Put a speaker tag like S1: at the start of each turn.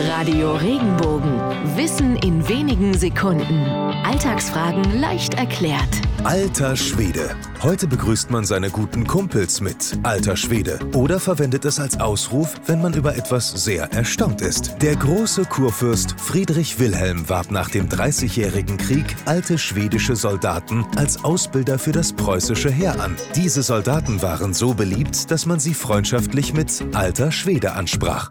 S1: Radio Regenbogen. Wissen in wenigen Sekunden. Alltagsfragen leicht erklärt.
S2: Alter Schwede. Heute begrüßt man seine guten Kumpels mit Alter Schwede oder verwendet es als Ausruf, wenn man über etwas sehr erstaunt ist. Der große Kurfürst Friedrich Wilhelm warb nach dem Dreißigjährigen Krieg alte schwedische Soldaten als Ausbilder für das preußische Heer an. Diese Soldaten waren so beliebt, dass man sie freundschaftlich mit Alter Schwede ansprach.